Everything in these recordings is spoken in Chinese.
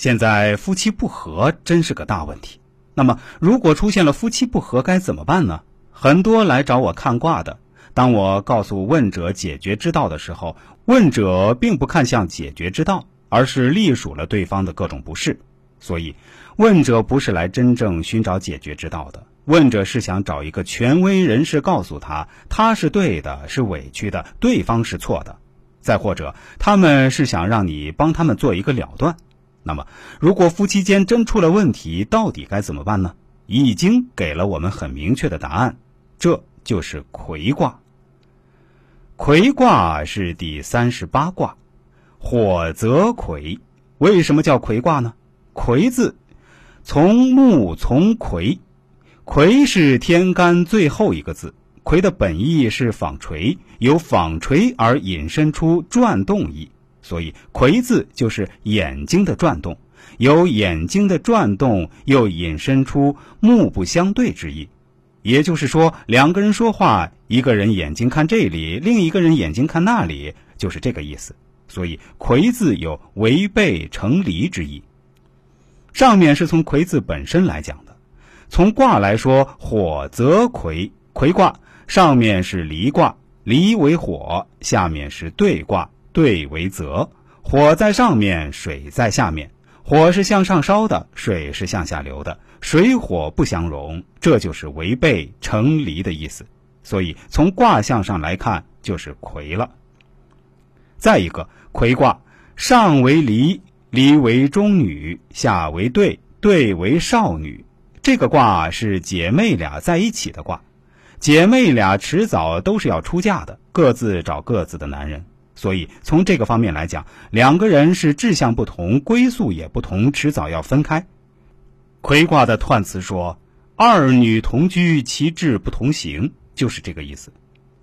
现在夫妻不和真是个大问题。那么，如果出现了夫妻不和，该怎么办呢？很多来找我看卦的，当我告诉问者解决之道的时候，问者并不看向解决之道，而是隶属了对方的各种不是。所以，问者不是来真正寻找解决之道的，问者是想找一个权威人士告诉他，他是对的，是委屈的，对方是错的。再或者，他们是想让你帮他们做一个了断。那么，如果夫妻间真出了问题，到底该怎么办呢？已经给了我们很明确的答案，这就是魁卦。魁卦是第三十八卦，火则魁。为什么叫魁卦呢？魁字从木从魁，魁是天干最后一个字。魁的本意是纺锤，由纺锤而引申出转动意。所以，魁字就是眼睛的转动，有眼睛的转动，又引申出目不相对之意。也就是说，两个人说话，一个人眼睛看这里，另一个人眼睛看那里，就是这个意思。所以，魁字有违背成离之意。上面是从魁字本身来讲的，从卦来说，火则魁，魁卦上面是离卦，离为火，下面是兑卦。兑为泽，火在上面，水在下面。火是向上烧的，水是向下流的，水火不相容，这就是违背成离的意思。所以从卦象上来看，就是魁了。再一个，魁卦上为离，离为中女，下为兑，兑为少女。这个卦是姐妹俩在一起的卦，姐妹俩迟早都是要出嫁的，各自找各自的男人。所以，从这个方面来讲，两个人是志向不同，归宿也不同，迟早要分开。魁卦的彖辞说：“二女同居，其志不同行”，就是这个意思。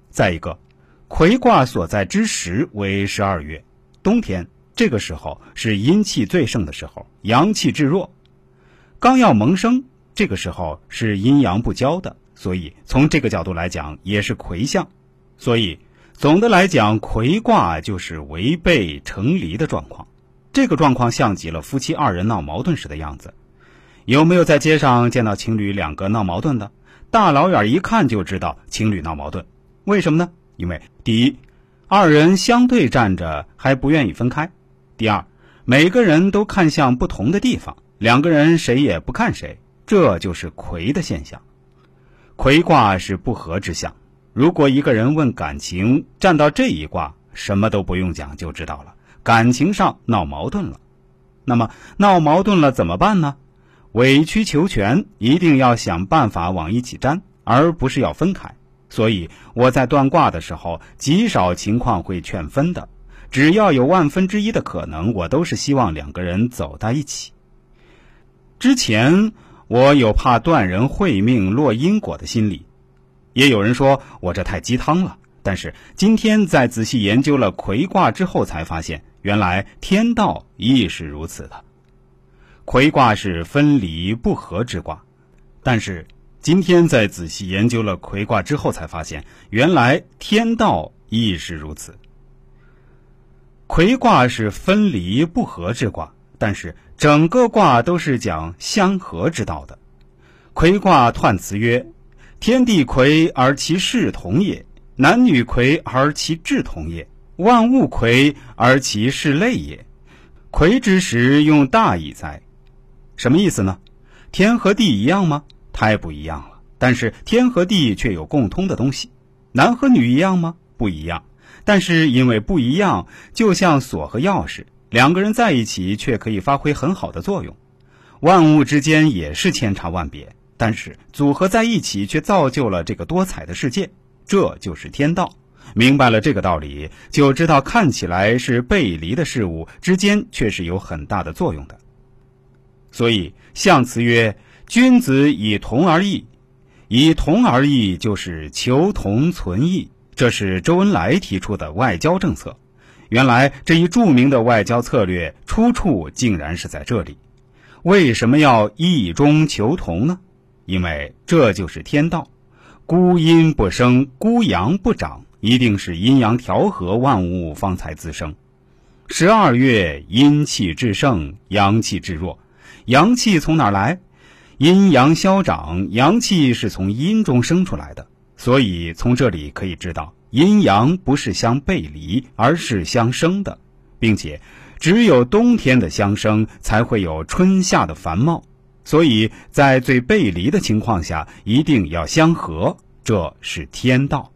再一个，魁卦所在之时为十二月，冬天，这个时候是阴气最盛的时候，阳气至弱，刚要萌生，这个时候是阴阳不交的，所以从这个角度来讲，也是魁象。所以。总的来讲，魁卦就是违背成离的状况。这个状况像极了夫妻二人闹矛盾时的样子。有没有在街上见到情侣两个闹矛盾的？大老远一看就知道情侣闹矛盾。为什么呢？因为第一，二人相对站着还不愿意分开；第二，每个人都看向不同的地方，两个人谁也不看谁，这就是魁的现象。魁卦是不和之象。如果一个人问感情，站到这一卦，什么都不用讲就知道了，感情上闹矛盾了。那么闹矛盾了怎么办呢？委曲求全，一定要想办法往一起粘，而不是要分开。所以我在断卦的时候，极少情况会劝分的。只要有万分之一的可能，我都是希望两个人走在一起。之前我有怕断人会命落因果的心理。也有人说我这太鸡汤了，但是今天在仔细研究了魁卦之后，才发现原来天道亦是如此的。魁卦是分离不和之卦，但是今天在仔细研究了魁卦之后，才发现原来天道亦是如此。魁卦是分离不和之卦，但是整个卦都是讲相合之道的。魁卦彖辞曰。天地魁而其势同也，男女魁而其志同也，万物魁而其势类也。魁之时用大矣哉？什么意思呢？天和地一样吗？太不一样了。但是天和地却有共通的东西。男和女一样吗？不一样。但是因为不一样，就像锁和钥匙，两个人在一起却可以发挥很好的作用。万物之间也是千差万别。但是组合在一起，却造就了这个多彩的世界，这就是天道。明白了这个道理，就知道看起来是背离的事物之间，却是有很大的作用的。所以象辞曰：“君子以同而异，以同而异就是求同存异。”这是周恩来提出的外交政策。原来这一著名的外交策略出处竟然是在这里。为什么要异中求同呢？因为这就是天道，孤阴不生，孤阳不长，一定是阴阳调和，万物方才滋生。十二月阴气至盛，阳气至弱。阳气从哪儿来？阴阳消长，阳气是从阴中生出来的。所以从这里可以知道，阴阳不是相背离，而是相生的，并且只有冬天的相生，才会有春夏的繁茂。所以在最背离的情况下，一定要相合，这是天道。